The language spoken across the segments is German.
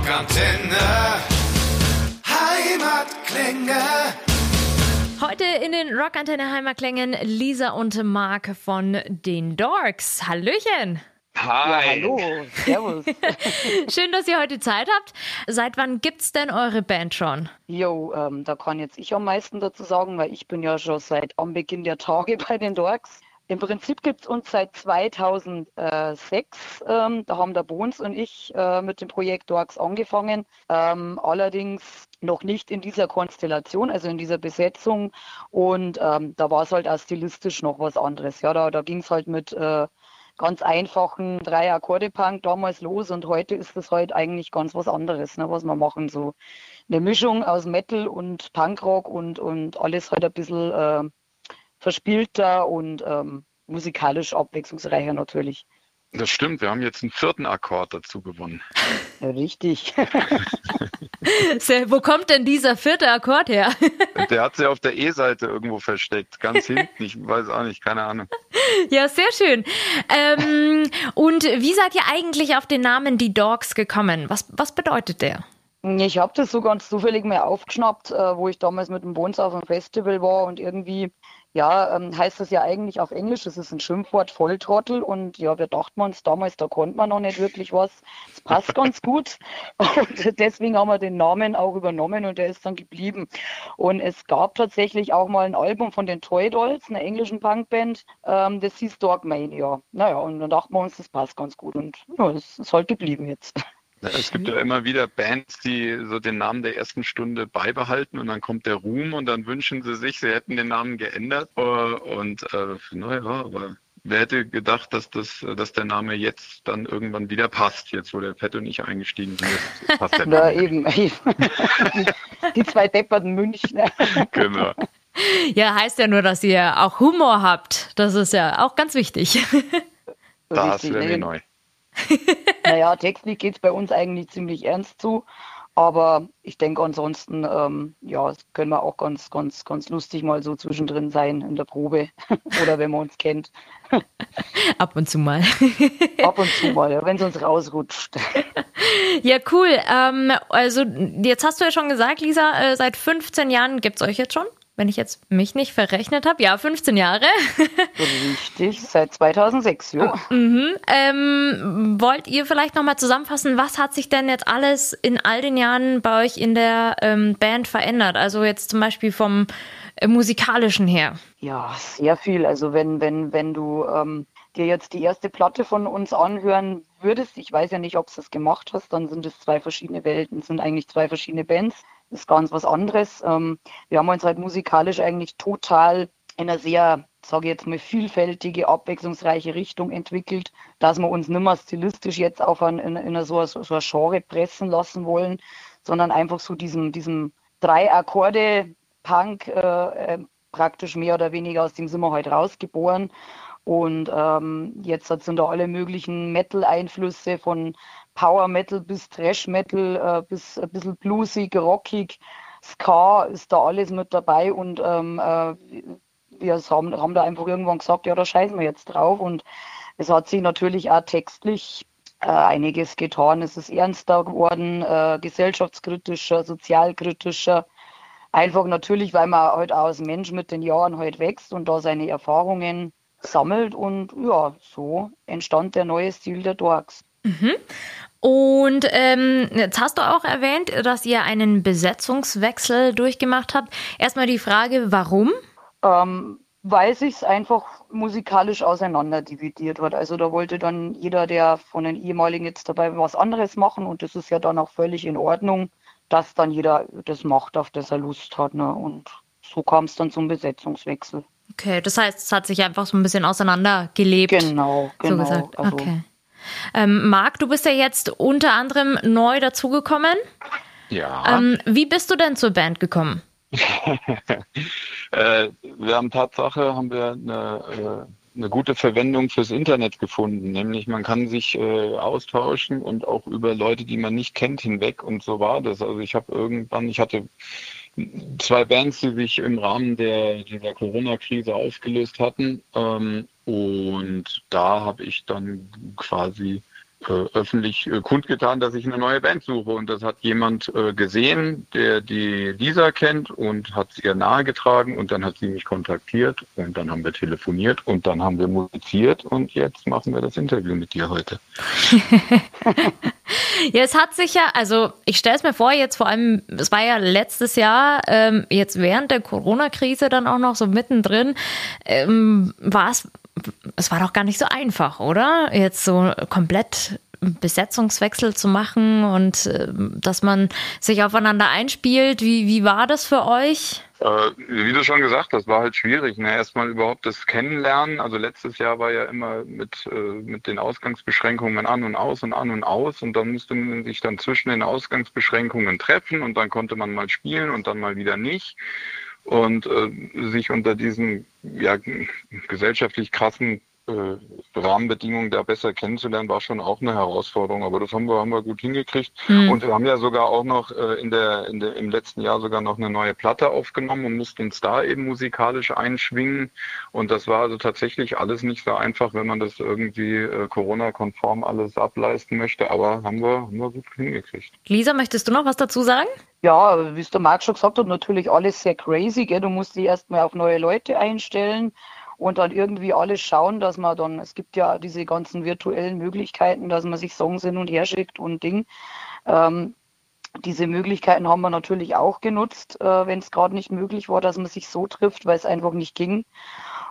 Rockantenne. Heimatklänge. Heute in den Rockantenne Heimatklängen Lisa und Marc von den Dorks. Hallöchen! Hi. Ja, hallo, servus. Schön, dass ihr heute Zeit habt. Seit wann gibt's denn eure Band schon? Jo, ähm, da kann jetzt ich am meisten dazu sagen, weil ich bin ja schon seit am Beginn der Tage bei den Dorks. Im Prinzip gibt es uns seit 2006. Ähm, da haben der Bones und ich äh, mit dem Projekt Dorks angefangen. Ähm, allerdings noch nicht in dieser Konstellation, also in dieser Besetzung. Und ähm, da war es halt auch stilistisch noch was anderes. Ja, da, da ging es halt mit äh, ganz einfachen drei Akkorde Punk damals los und heute ist das halt eigentlich ganz was anderes, ne, was wir machen. So eine Mischung aus Metal und Punkrock und, und alles halt ein bisschen äh, verspielter und ähm, musikalisch abwechslungsreicher natürlich. Das stimmt, wir haben jetzt einen vierten Akkord dazu gewonnen. Richtig. Wo kommt denn dieser vierte Akkord her? Der hat sich auf der E-Seite irgendwo versteckt, ganz hinten. Ich weiß auch nicht, keine Ahnung. ja, sehr schön. Ähm, und wie seid ihr eigentlich auf den Namen Die Dogs gekommen? Was, was bedeutet der? Ich habe das so ganz zufällig mal aufgeschnappt, äh, wo ich damals mit dem Bones auf einem Festival war und irgendwie, ja, ähm, heißt das ja eigentlich auf Englisch, das ist ein Schimpfwort, Volltrottel und ja, wir dachten uns damals, da konnte man noch nicht wirklich was. Es passt ganz gut und deswegen haben wir den Namen auch übernommen und der ist dann geblieben. Und es gab tatsächlich auch mal ein Album von den Toy Dolls, einer englischen Punkband, ähm, das hieß Dogmania. Naja, und dann dachten wir uns, das passt ganz gut und ja, das ist halt geblieben jetzt. Es gibt ja immer wieder Bands, die so den Namen der ersten Stunde beibehalten und dann kommt der Ruhm und dann wünschen sie sich, sie hätten den Namen geändert. Äh, und äh, naja, aber wer hätte gedacht, dass das, dass der Name jetzt dann irgendwann wieder passt, jetzt wo der Fetto nicht eingestiegen ist, passt der Na, eben, eben. Die zwei depperten Münchner. Genau. Ja, heißt ja nur, dass ihr auch Humor habt. Das ist ja auch ganz wichtig. Das wäre mir neu. Naja, textlich geht es bei uns eigentlich ziemlich ernst zu. Aber ich denke ansonsten, ähm, ja, es können wir auch ganz, ganz, ganz lustig mal so zwischendrin sein in der Probe oder wenn man uns kennt. Ab und zu mal. Ab und zu mal, ja, wenn es uns rausrutscht. Ja, cool. Ähm, also, jetzt hast du ja schon gesagt, Lisa, äh, seit 15 Jahren gibt's euch jetzt schon? Wenn ich jetzt mich nicht verrechnet habe. Ja, 15 Jahre. Richtig, seit 2006, ja. mhm. ähm, wollt ihr vielleicht nochmal zusammenfassen, was hat sich denn jetzt alles in all den Jahren bei euch in der ähm, Band verändert? Also jetzt zum Beispiel vom äh, musikalischen her. Ja, sehr viel. Also wenn, wenn, wenn du ähm, dir jetzt die erste Platte von uns anhören würdest, ich weiß ja nicht, ob du das gemacht hast, dann sind es zwei verschiedene Welten, sind eigentlich zwei verschiedene Bands. Ist ganz was anderes. Ähm, wir haben uns halt musikalisch eigentlich total in einer sehr, sage ich jetzt mal, vielfältige, abwechslungsreiche Richtung entwickelt, dass wir uns nicht mehr stilistisch jetzt auf ein, in, in so, so ein Genre pressen lassen wollen, sondern einfach so diesem, diesem drei Akkorde Punk äh, äh, praktisch mehr oder weniger aus dem sind wir halt rausgeboren. Und ähm, jetzt sind da alle möglichen Metal-Einflüsse von Power Metal bis Thrash Metal, äh, bis ein bisschen bluesig, rockig, Ska ist da alles mit dabei und ähm, äh, wir haben, haben da einfach irgendwann gesagt, ja, da scheißen wir jetzt drauf und es hat sich natürlich auch textlich äh, einiges getan. Es ist ernster geworden, äh, gesellschaftskritischer, sozialkritischer. Einfach natürlich, weil man halt auch als Mensch mit den Jahren halt wächst und da seine Erfahrungen sammelt und ja, so entstand der neue Stil der Dorks. Und ähm, jetzt hast du auch erwähnt, dass ihr einen Besetzungswechsel durchgemacht habt. Erstmal die Frage, warum? ähm, weil sich's einfach musikalisch auseinander dividiert hat. Also da wollte dann jeder, der von den ehemaligen jetzt dabei was anderes machen und das ist ja dann auch völlig in Ordnung, dass dann jeder das macht, auf das er Lust hat. Ne? Und so kam es dann zum Besetzungswechsel. Okay, das heißt, es hat sich einfach so ein bisschen auseinandergelebt. Genau, So genau. gesagt. Also, Okay. Ähm, Marc, du bist ja jetzt unter anderem neu dazugekommen. Ja. Ähm, wie bist du denn zur Band gekommen? Äh, wir haben Tatsache, haben wir eine, äh, eine gute Verwendung fürs Internet gefunden, nämlich man kann sich äh, austauschen und auch über Leute, die man nicht kennt, hinweg und so war das. Also ich habe irgendwann, ich hatte zwei Bands, die sich im Rahmen der dieser Corona-Krise aufgelöst hatten ähm, und da habe ich dann quasi äh, öffentlich äh, kundgetan, dass ich eine neue Band suche. Und das hat jemand äh, gesehen, der die Lisa kennt und hat sie ihr nahegetragen und dann hat sie mich kontaktiert und dann haben wir telefoniert und dann haben wir musiziert und jetzt machen wir das Interview mit dir heute. ja, es hat sich ja, also ich stelle es mir vor, jetzt vor allem, es war ja letztes Jahr, ähm, jetzt während der Corona-Krise dann auch noch so mittendrin, ähm, war es es war doch gar nicht so einfach, oder? Jetzt so komplett Besetzungswechsel zu machen und äh, dass man sich aufeinander einspielt. Wie, wie war das für euch? Äh, wie du schon gesagt hast, war halt schwierig. Ne? Erstmal überhaupt das Kennenlernen. Also letztes Jahr war ja immer mit, äh, mit den Ausgangsbeschränkungen an und aus und an und aus. Und dann musste man sich dann zwischen den Ausgangsbeschränkungen treffen und dann konnte man mal spielen und dann mal wieder nicht und äh, sich unter diesen ja, gesellschaftlich krassen äh, Rahmenbedingungen da besser kennenzulernen, war schon auch eine Herausforderung. Aber das haben wir, haben wir gut hingekriegt. Mhm. Und wir haben ja sogar auch noch äh, in der, in der, im letzten Jahr sogar noch eine neue Platte aufgenommen und mussten uns da eben musikalisch einschwingen. Und das war also tatsächlich alles nicht so einfach, wenn man das irgendwie äh, Corona-konform alles ableisten möchte. Aber haben wir, haben wir gut hingekriegt. Lisa, möchtest du noch was dazu sagen? Ja, wie es der Marc schon gesagt hat, natürlich alles sehr crazy. Gell? Du musst dich erstmal auf neue Leute einstellen und dann irgendwie alles schauen, dass man dann, es gibt ja diese ganzen virtuellen Möglichkeiten, dass man sich Songs hin und her schickt und Ding. Ähm, diese Möglichkeiten haben wir natürlich auch genutzt, äh, wenn es gerade nicht möglich war, dass man sich so trifft, weil es einfach nicht ging.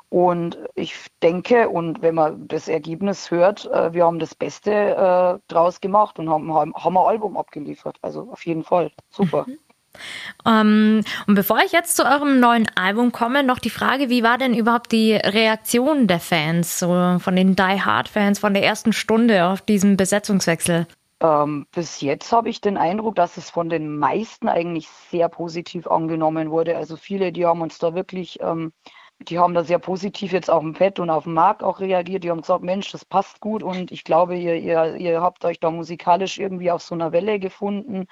Und ich denke, und wenn man das Ergebnis hört, äh, wir haben das Beste äh, draus gemacht und haben, haben, haben ein Album abgeliefert. Also auf jeden Fall. Super. Mhm. Ähm, und bevor ich jetzt zu eurem neuen Album komme, noch die Frage, wie war denn überhaupt die Reaktion der Fans, so von den Die Hard Fans von der ersten Stunde auf diesen Besetzungswechsel? Ähm, bis jetzt habe ich den Eindruck, dass es von den meisten eigentlich sehr positiv angenommen wurde. Also viele, die haben uns da wirklich ähm, die haben da sehr positiv jetzt auf dem Pad und auf dem Markt auch reagiert. Die haben gesagt, Mensch, das passt gut und ich glaube, ihr, ihr, ihr habt euch da musikalisch irgendwie auf so einer Welle gefunden.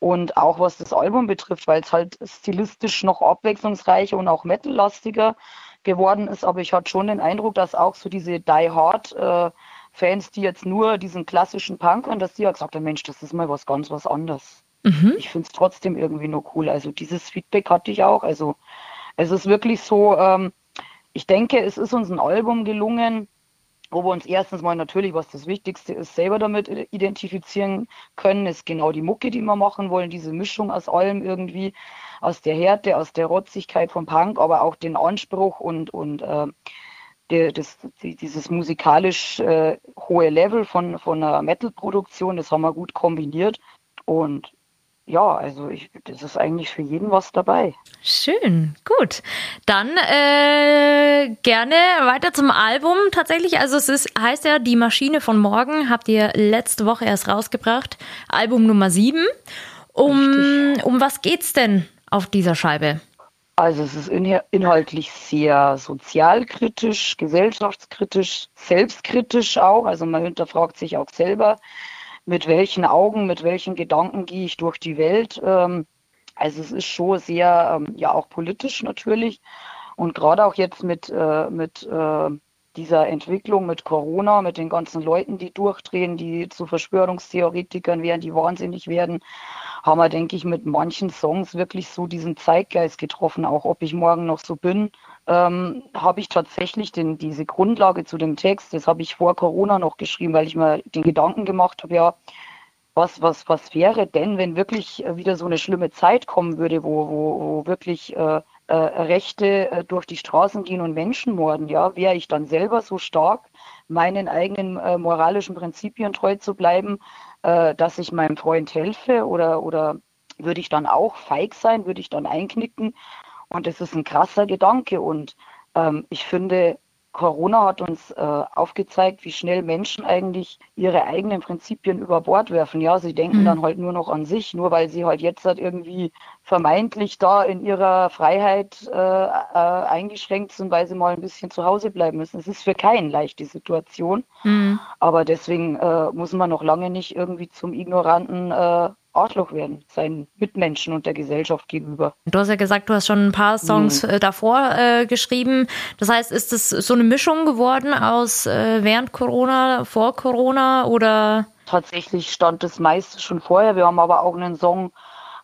Und auch was das Album betrifft, weil es halt stilistisch noch abwechslungsreicher und auch metallastiger geworden ist. Aber ich hatte schon den Eindruck, dass auch so diese Die Hard äh, Fans, die jetzt nur diesen klassischen Punk hören, dass die ja gesagt haben, Mensch, das ist mal was ganz was anderes. Mhm. Ich finde es trotzdem irgendwie nur cool. Also dieses Feedback hatte ich auch. Also es ist wirklich so, ähm, ich denke, es ist uns ein Album gelungen, wo wir uns erstens mal natürlich, was das Wichtigste ist, selber damit identifizieren können, ist genau die Mucke, die wir machen wollen, diese Mischung aus allem irgendwie, aus der Härte, aus der Rotzigkeit vom Punk, aber auch den Anspruch und, und äh, der, das, die, dieses musikalisch äh, hohe Level von, von einer Metal-Produktion, das haben wir gut kombiniert. Und ja, also ich, das ist eigentlich für jeden was dabei. Schön, gut. Dann äh, gerne weiter zum Album tatsächlich. Also es ist, heißt ja Die Maschine von morgen, habt ihr letzte Woche erst rausgebracht. Album Nummer 7. Um, um was geht's denn auf dieser Scheibe? Also es ist inhaltlich sehr sozialkritisch, gesellschaftskritisch, selbstkritisch auch. Also man hinterfragt sich auch selber mit welchen Augen, mit welchen Gedanken gehe ich durch die Welt. Ähm, also es ist schon sehr, ähm, ja auch politisch natürlich. Und gerade auch jetzt mit, äh, mit äh, dieser Entwicklung mit Corona, mit den ganzen Leuten, die durchdrehen, die zu Verschwörungstheoretikern werden, die wahnsinnig werden, haben wir, denke ich, mit manchen Songs wirklich so diesen Zeitgeist getroffen, auch ob ich morgen noch so bin ähm, habe ich tatsächlich den, diese Grundlage zu dem Text, das habe ich vor Corona noch geschrieben, weil ich mir den Gedanken gemacht habe, ja, was, was, was wäre denn, wenn wirklich äh, wieder so eine schlimme Zeit kommen würde, wo, wo, wo wirklich äh, äh, Rechte äh, durch die Straßen gehen und Menschen morden, ja, wäre ich dann selber so stark, meinen eigenen äh, moralischen Prinzipien treu zu bleiben, äh, dass ich meinem Freund helfe oder, oder würde ich dann auch feig sein, würde ich dann einknicken und es ist ein krasser Gedanke. Und ähm, ich finde, Corona hat uns äh, aufgezeigt, wie schnell Menschen eigentlich ihre eigenen Prinzipien über Bord werfen. Ja, sie denken mhm. dann halt nur noch an sich, nur weil sie halt jetzt halt irgendwie vermeintlich da in ihrer Freiheit äh, äh, eingeschränkt sind, weil sie mal ein bisschen zu Hause bleiben müssen. Es ist für keinen leicht die Situation, mhm. aber deswegen äh, muss man noch lange nicht irgendwie zum ignoranten äh, Arschloch werden, seinen Mitmenschen und der Gesellschaft gegenüber. Du hast ja gesagt, du hast schon ein paar Songs mhm. davor äh, geschrieben. Das heißt, ist es so eine Mischung geworden aus äh, während Corona, vor Corona oder? Tatsächlich stand das meiste schon vorher. Wir haben aber auch einen Song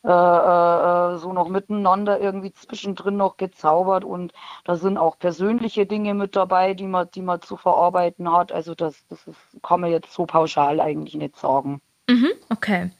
äh, äh, so noch miteinander irgendwie zwischendrin noch gezaubert und da sind auch persönliche Dinge mit dabei, die man, die man zu verarbeiten hat. Also das, das ist, kann man jetzt so pauschal eigentlich nicht sagen. Mhm, okay.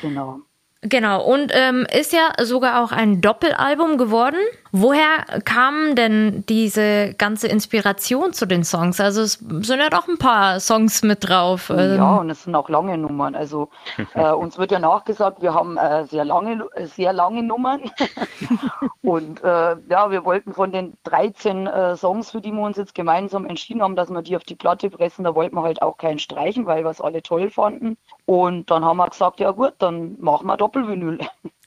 Genau. Genau, und ähm, ist ja sogar auch ein Doppelalbum geworden. Woher kam denn diese ganze Inspiration zu den Songs? Also es sind ja doch ein paar Songs mit drauf. Ähm. Ja, und es sind auch lange Nummern. Also äh, uns wird ja nachgesagt, wir haben äh, sehr lange, sehr lange Nummern. und äh, ja, wir wollten von den 13 äh, Songs, für die wir uns jetzt gemeinsam entschieden haben, dass wir die auf die Platte pressen, da wollten wir halt auch keinen streichen, weil wir es alle toll fanden. Und dann haben wir gesagt, ja gut, dann machen wir Doppelvinyl.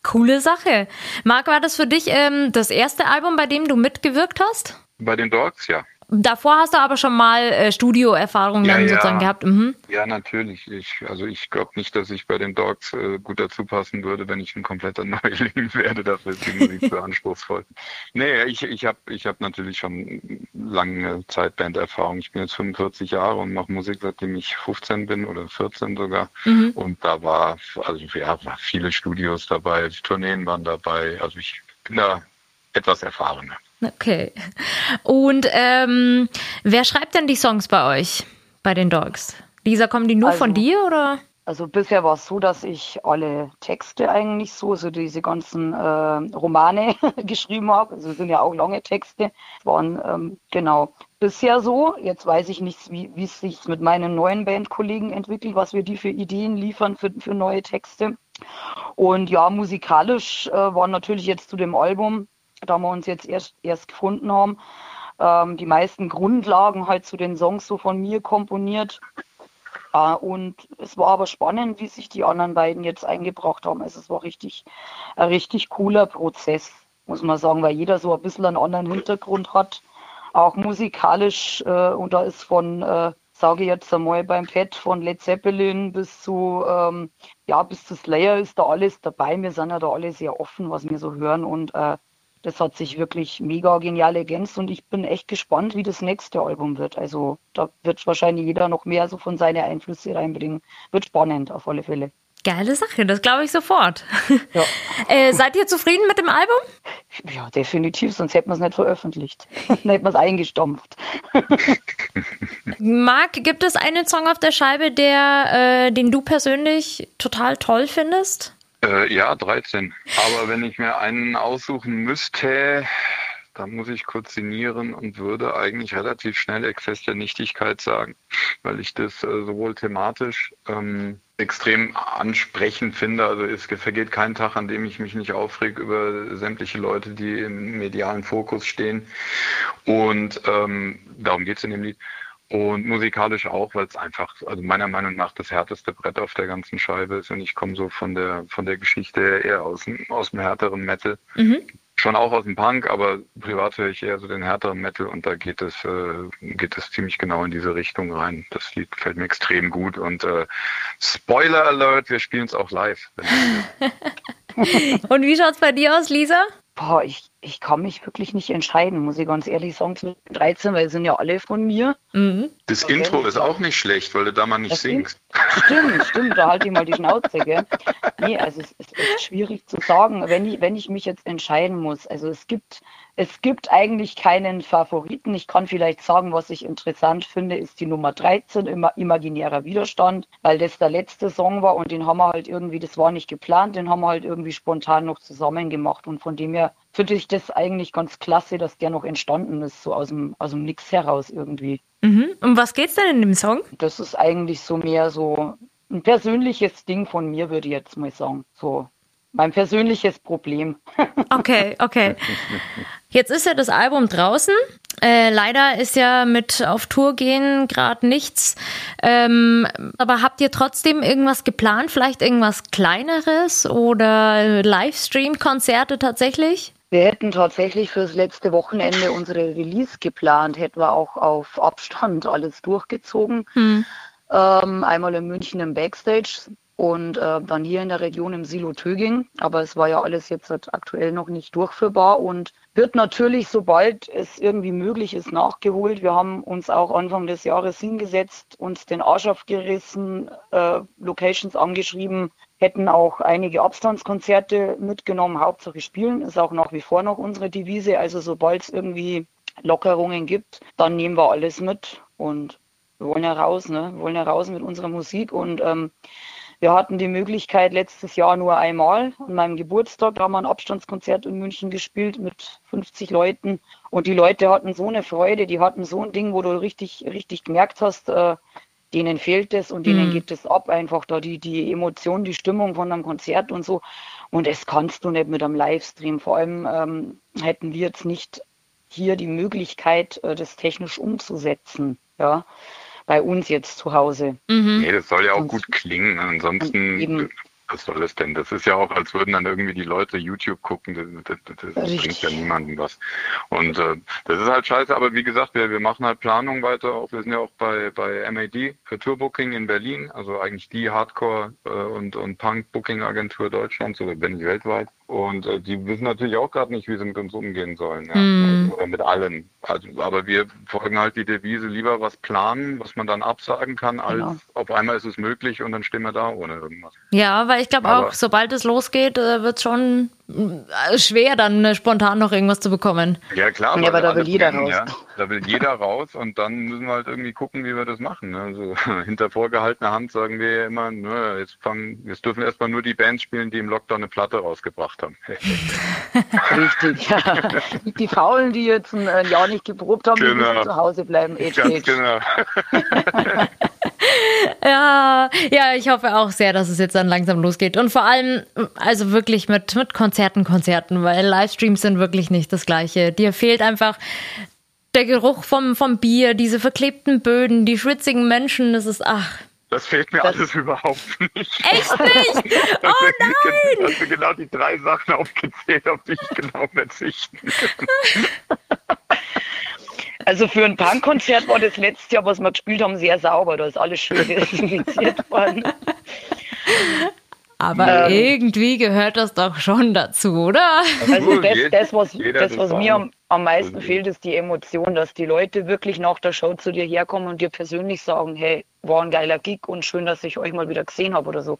Coole Sache. Marc, war das für dich ähm, das erste Album, bei dem du mitgewirkt hast? Bei den Dogs, ja. Davor hast du aber schon mal äh, Studioerfahrung ja, dann ja. sozusagen gehabt. Mhm. Ja, natürlich. Ich, also ich glaube nicht, dass ich bei den Dogs äh, gut dazu passen würde, wenn ich ein kompletter Neuling werde. Dafür ist die Musik zu anspruchsvoll. Nee, ich, ich habe ich hab natürlich schon lange Zeit Banderfahrung. Ich bin jetzt 45 Jahre und mache Musik, seitdem ich 15 bin oder 14 sogar. Mhm. Und da war, also ja, war viele Studios dabei, Tourneen waren dabei. Also ich bin da etwas erfahrener. Okay. Und ähm, wer schreibt denn die Songs bei euch, bei den Dogs? Lisa, kommen die nur also, von dir oder? Also bisher war es so, dass ich alle Texte eigentlich so, so diese ganzen äh, Romane geschrieben habe. Also sind ja auch lange Texte. Waren ähm, genau bisher so. Jetzt weiß ich nicht, wie, wie es sich mit meinen neuen Bandkollegen entwickelt, was wir die für Ideen liefern für, für neue Texte. Und ja, musikalisch äh, war natürlich jetzt zu dem Album da wir uns jetzt erst, erst gefunden haben, ähm, die meisten Grundlagen halt zu den Songs so von mir komponiert. Äh, und es war aber spannend, wie sich die anderen beiden jetzt eingebracht haben. Also es war richtig, ein richtig cooler Prozess, muss man sagen, weil jeder so ein bisschen einen anderen Hintergrund hat, auch musikalisch. Äh, und da ist von äh, sage ich jetzt einmal beim Pet von Led Zeppelin bis zu ähm, ja bis zu Slayer ist da alles dabei. Wir sind ja da alle sehr offen, was wir so hören und äh, das hat sich wirklich mega genial ergänzt und ich bin echt gespannt, wie das nächste Album wird. Also da wird wahrscheinlich jeder noch mehr so von seinen Einflüsse reinbringen. Wird spannend auf alle Fälle. Geile Sache, das glaube ich sofort. Ja. äh, seid ihr zufrieden mit dem Album? Ja, definitiv, sonst hätten wir es nicht veröffentlicht. Dann hätten wir es eingestampft. Marc, gibt es einen Song auf der Scheibe, der, äh, den du persönlich total toll findest? Äh, ja, 13. Aber wenn ich mir einen aussuchen müsste, dann muss ich kurz sinnieren und würde eigentlich relativ schnell Exzess der Nichtigkeit sagen, weil ich das äh, sowohl thematisch ähm, extrem ansprechend finde. Also es vergeht kein Tag, an dem ich mich nicht aufreg über sämtliche Leute, die im medialen Fokus stehen. Und ähm, darum geht es in dem Lied. Und musikalisch auch, weil es einfach, also meiner Meinung nach das härteste Brett auf der ganzen Scheibe ist. Und ich komme so von der von der Geschichte eher aus dem, aus dem härteren Metal. Mhm. Schon auch aus dem Punk, aber privat höre ich eher so den härteren Metal und da geht es, äh, geht es ziemlich genau in diese Richtung rein. Das Lied gefällt mir extrem gut und äh, Spoiler Alert, wir spielen es auch live. und wie schaut's bei dir aus, Lisa? Boah, ich, ich kann mich wirklich nicht entscheiden, muss ich ganz ehrlich sagen, zu 13, weil sie sind ja alle von mir. Mhm. Das Aber Intro ist auch nicht schlecht, weil du da mal nicht das singst. Stimmt, stimmt, da halte ich mal die Schnauze, gell? Nee, also es ist echt schwierig zu sagen, wenn ich, wenn ich mich jetzt entscheiden muss. Also es gibt es gibt eigentlich keinen Favoriten. Ich kann vielleicht sagen, was ich interessant finde, ist die Nummer 13, immer imaginärer Widerstand, weil das der letzte Song war und den haben wir halt irgendwie, das war nicht geplant, den haben wir halt irgendwie spontan noch zusammen gemacht und von dem her finde ich das eigentlich ganz klasse, dass der noch entstanden ist, so aus dem, aus dem Nix heraus irgendwie. Mhm. Um was geht's denn in dem Song? Das ist eigentlich so mehr so ein persönliches Ding von mir, würde ich jetzt mal sagen. So mein persönliches Problem. Okay, okay. Jetzt ist ja das Album draußen. Äh, leider ist ja mit auf Tour gehen gerade nichts. Ähm, aber habt ihr trotzdem irgendwas geplant? Vielleicht irgendwas kleineres oder Livestream-Konzerte tatsächlich? Wir hätten tatsächlich fürs letzte Wochenende unsere Release geplant, hätten wir auch auf Abstand alles durchgezogen. Hm. Ähm, einmal in München im Backstage und äh, dann hier in der Region im Silo Töging. Aber es war ja alles jetzt aktuell noch nicht durchführbar und wird natürlich, sobald es irgendwie möglich ist, nachgeholt. Wir haben uns auch Anfang des Jahres hingesetzt, uns den Arsch aufgerissen, äh, Locations angeschrieben, hätten auch einige Abstandskonzerte mitgenommen, Hauptsache spielen, ist auch nach wie vor noch unsere Devise. Also sobald es irgendwie Lockerungen gibt, dann nehmen wir alles mit und wir wollen ja raus, ne? Wir wollen ja raus mit unserer Musik und ähm, wir hatten die Möglichkeit letztes Jahr nur einmal an meinem Geburtstag, da haben wir ein Abstandskonzert in München gespielt mit 50 Leuten und die Leute hatten so eine Freude, die hatten so ein Ding, wo du richtig, richtig gemerkt hast, äh, denen fehlt es und denen mhm. geht es ab, einfach da die, die Emotion, die Stimmung von einem Konzert und so. Und das kannst du nicht mit einem Livestream. Vor allem ähm, hätten wir jetzt nicht hier die Möglichkeit, äh, das technisch umzusetzen. Ja, bei uns jetzt zu Hause. Mhm. Nee, das soll ja auch und, gut klingen. Ansonsten was soll es denn? Das ist ja auch, als würden dann irgendwie die Leute YouTube gucken. Das, das, das bringt ja niemandem was. Und äh, das ist halt scheiße, aber wie gesagt, wir, wir machen halt Planung weiter. Auch, wir sind ja auch bei, bei MAD für Tourbooking in Berlin, also eigentlich die Hardcore- äh, und, und Punk-Booking-Agentur Deutschlands oder wenn nicht weltweit. Und äh, die wissen natürlich auch gerade nicht, wie sie mit uns umgehen sollen. Ja? Mm. Oder mit allen. Also, aber wir folgen halt die Devise, lieber was planen, was man dann absagen kann, als genau. auf einmal ist es möglich und dann stehen wir da ohne irgendwas. Ja, weil ich glaube auch, sobald es losgeht, äh, wird es schon äh, schwer, dann äh, spontan noch irgendwas zu bekommen. Ja, klar. Ja, aber da will jeder raus. Ja, da will jeder raus und dann müssen wir halt irgendwie gucken, wie wir das machen. Ne? Also hinter vorgehaltener Hand sagen wir ja immer, ne, jetzt fangen, jetzt dürfen erstmal nur die Bands spielen, die im Lockdown eine Platte rausgebracht haben. Richtig, ja. Die Faulen, die jetzt ein, Jahr nicht geprobt haben, genau. die müssen zu Hause bleiben. Ganz genau. ja, ja, ich hoffe auch sehr, dass es jetzt dann langsam losgeht. Und vor allem, also wirklich mit, mit Konzerten, Konzerten, weil Livestreams sind wirklich nicht das Gleiche. Dir fehlt einfach der Geruch vom, vom Bier, diese verklebten Böden, die schwitzigen Menschen, das ist, ach, das fehlt mir das alles überhaupt nicht. Echt nicht? Oh nein! Hast du genau die drei Sachen aufgezählt, auf die ich genau verzichten Also für ein Punkkonzert war das letzte Jahr, was wir gespielt haben, sehr sauber. Da ist alles schön desinfiziert worden. Aber ähm, irgendwie gehört das doch schon dazu, oder? Also das, das was, das, was mir am, am meisten fehlt, ist die Emotion, dass die Leute wirklich nach der Show zu dir herkommen und dir persönlich sagen, hey, war ein geiler Gig und schön, dass ich euch mal wieder gesehen habe oder so.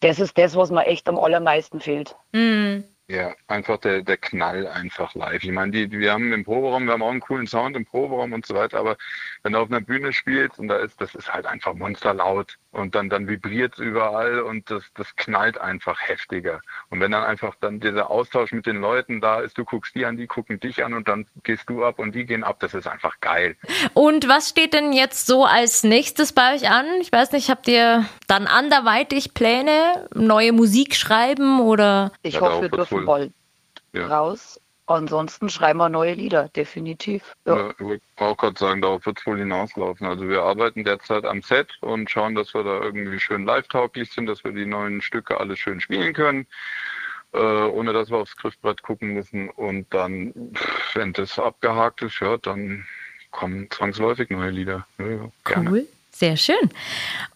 Das ist das, was mir echt am allermeisten fehlt. Mhm. Ja, einfach der, der Knall einfach live. Ich meine, die, wir haben im Proberaum, wir haben auch einen coolen Sound im Proberaum und so weiter, aber wenn du auf einer Bühne spielst und da ist, das ist halt einfach monsterlaut und dann, dann vibriert es überall und das, das knallt einfach heftiger. Und wenn dann einfach dann dieser Austausch mit den Leuten da ist, du guckst die an, die gucken dich an und dann gehst du ab und die gehen ab, das ist einfach geil. Und was steht denn jetzt so als nächstes bei euch an? Ich weiß nicht, habt ihr dann anderweitig Pläne, neue Musik schreiben oder? Ich ja, hoffe, wir dürfen bald ja. raus. Ansonsten schreiben wir neue Lieder, definitiv. Ja. Ja, ich wollte auch gerade sagen, darauf wird es wohl hinauslaufen. Also wir arbeiten derzeit am Set und schauen, dass wir da irgendwie schön live-tauglich sind, dass wir die neuen Stücke alle schön spielen können, äh, ohne dass wir aufs Griffbrett gucken müssen. Und dann, wenn das abgehakt ist, ja, dann kommen zwangsläufig neue Lieder. Ja, cool. Sehr schön.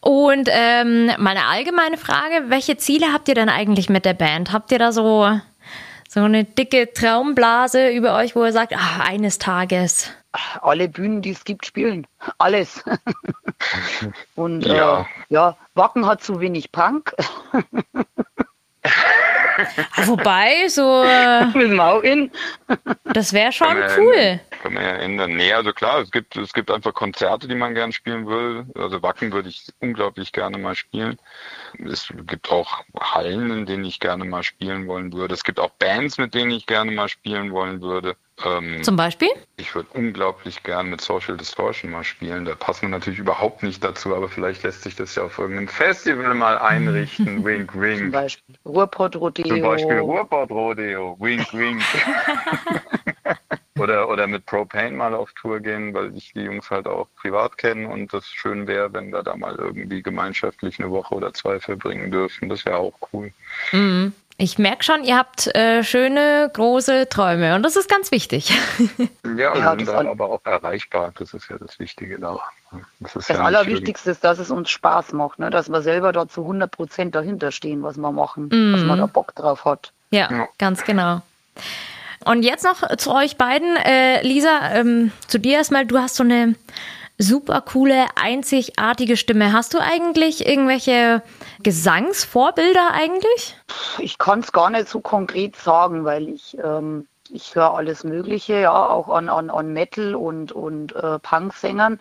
Und ähm, meine allgemeine Frage, welche Ziele habt ihr denn eigentlich mit der Band? Habt ihr da so so eine dicke Traumblase über euch, wo ihr sagt, ach, eines Tages. Alle Bühnen, die es gibt, spielen. Alles. Und ja. Äh, ja, Wacken hat zu wenig Punk. Wobei, so. Äh, Mit Mauin. Das wäre schon cool. Kann man ja ändern. Nee, also klar, es gibt, es gibt einfach Konzerte, die man gern spielen will. Also Wacken würde ich unglaublich gerne mal spielen. Es gibt auch Hallen, in denen ich gerne mal spielen wollen würde. Es gibt auch Bands, mit denen ich gerne mal spielen wollen würde. Ähm, Zum Beispiel? Ich würde unglaublich gern mit Social Distortion mal spielen. Da passen wir natürlich überhaupt nicht dazu, aber vielleicht lässt sich das ja auf irgendeinem Festival mal einrichten. wink, wink. Zum Beispiel Ruhrpott Rodeo. Zum Beispiel Ruhrpott Rodeo. Wink, wink. Oder, oder mit Propane mal auf Tour gehen, weil ich die Jungs halt auch privat kenne und das schön wäre, wenn wir da mal irgendwie gemeinschaftlich eine Woche oder zwei verbringen dürfen. Das wäre auch cool. Mhm. Ich merke schon, ihr habt äh, schöne, große Träume und das ist ganz wichtig. ja, ja sind dann aber auch erreichbar. Das ist ja das Wichtige daran. Das, das ja Allerwichtigste ist, dass es uns Spaß macht, ne? dass wir selber dort zu 100 Prozent dahinter stehen, was wir machen, mm. dass man da Bock drauf hat. Ja, ja. ganz genau. Und jetzt noch zu euch beiden. Äh, Lisa, ähm, zu dir erstmal, du hast so eine super coole, einzigartige Stimme. Hast du eigentlich irgendwelche Gesangsvorbilder eigentlich? Ich kann es gar nicht so konkret sagen, weil ich, ähm, ich höre alles Mögliche, ja, auch an, an, an Metal und, und äh, Punk-Sängern.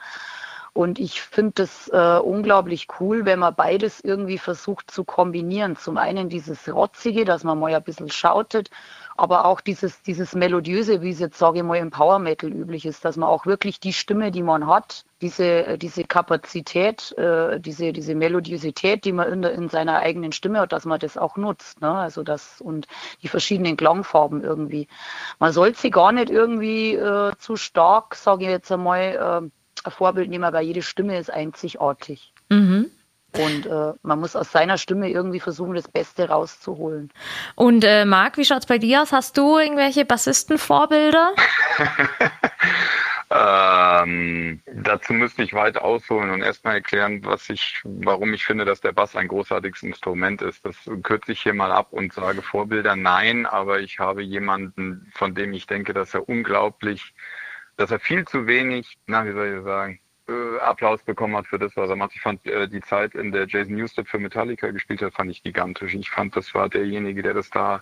Und ich finde das äh, unglaublich cool, wenn man beides irgendwie versucht zu kombinieren. Zum einen dieses Rotzige, dass man mal ein bisschen schautet aber auch dieses, dieses Melodiöse, wie es jetzt, sage ich mal, im Power Metal üblich ist, dass man auch wirklich die Stimme, die man hat, diese, diese Kapazität, äh, diese, diese Melodiosität, die man in, in seiner eigenen Stimme hat, dass man das auch nutzt. Ne? Also das und die verschiedenen Klangfarben irgendwie. Man sollte sie gar nicht irgendwie äh, zu stark, sage ich jetzt einmal, äh, ein Vorbild nehmen, weil jede Stimme ist einzigartig. Mhm. Und äh, man muss aus seiner Stimme irgendwie versuchen, das Beste rauszuholen. Und äh, Marc, wie schaut's bei dir aus? Hast du irgendwelche Bassistenvorbilder? ähm, dazu müsste ich weit ausholen und erstmal erklären, was ich, warum ich finde, dass der Bass ein großartiges Instrument ist. Das kürze ich hier mal ab und sage Vorbilder nein, aber ich habe jemanden, von dem ich denke, dass er unglaublich, dass er viel zu wenig, na, wie soll ich sagen, Applaus bekommen hat für das, was er macht. Ich fand äh, die Zeit, in der Jason Newsted für Metallica gespielt hat, fand ich gigantisch. Ich fand, das war derjenige, der das da,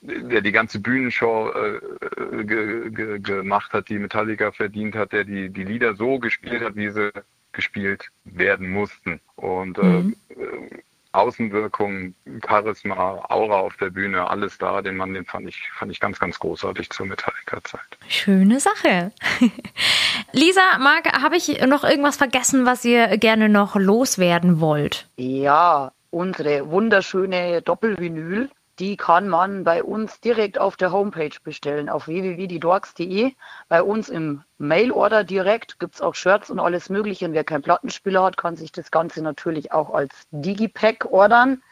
der die ganze Bühnenshow äh, ge, ge, gemacht hat, die Metallica verdient hat, der die, die Lieder so gespielt hat, wie sie gespielt werden mussten. Und äh, mhm. äh, Außenwirkung, Charisma, Aura auf der Bühne, alles da. Den Mann, den fand ich, fand ich ganz, ganz großartig zur Metallica-Zeit. Schöne Sache. Lisa, Marc, habe ich noch irgendwas vergessen, was ihr gerne noch loswerden wollt? Ja, unsere wunderschöne Doppelvinyl die kann man bei uns direkt auf der Homepage bestellen, auf www.diedorks.de. Bei uns im Mailorder direkt gibt es auch Shirts und alles Mögliche. Und wer keinen Plattenspieler hat, kann sich das Ganze natürlich auch als Digipack ordern.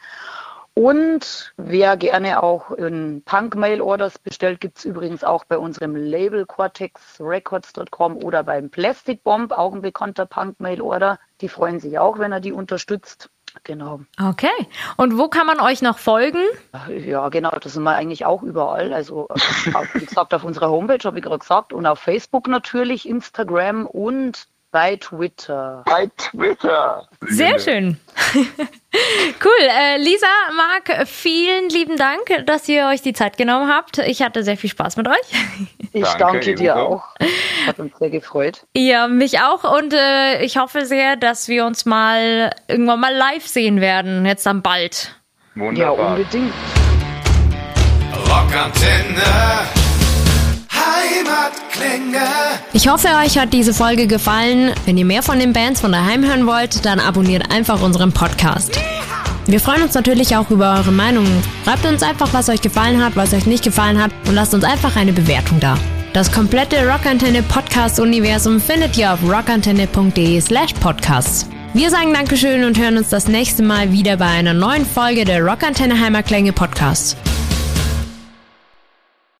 Und wer gerne auch in Punk-Mail-Orders bestellt, gibt es übrigens auch bei unserem Label cortexrecords.com oder beim Plastic Bomb, auch ein bekannter Punk-Mail-Order. Die freuen sich auch, wenn er die unterstützt. Genau. Okay. Und wo kann man euch noch folgen? Ja, genau, das sind wir eigentlich auch überall. Also, wie gesagt, auf unserer Homepage habe ich gerade gesagt und auf Facebook natürlich, Instagram und bei Twitter. Bei Twitter. Sehr schön. cool. Äh, Lisa, Marc, vielen lieben Dank, dass ihr euch die Zeit genommen habt. Ich hatte sehr viel Spaß mit euch. Ich danke, danke dir auch. Hat uns sehr gefreut. Ja, mich auch. Und äh, ich hoffe sehr, dass wir uns mal irgendwann mal live sehen werden. Jetzt dann bald. Wunderbar. Ja, unbedingt. Rockantenne. Ich hoffe, euch hat diese Folge gefallen. Wenn ihr mehr von den Bands von daheim hören wollt, dann abonniert einfach unseren Podcast. Wir freuen uns natürlich auch über eure Meinungen. Schreibt uns einfach, was euch gefallen hat, was euch nicht gefallen hat und lasst uns einfach eine Bewertung da. Das komplette Rockantenne Podcast Universum findet ihr auf rockantenne.de slash podcasts. Wir sagen Dankeschön und hören uns das nächste Mal wieder bei einer neuen Folge der Rockantenne Heimatklänge Podcast.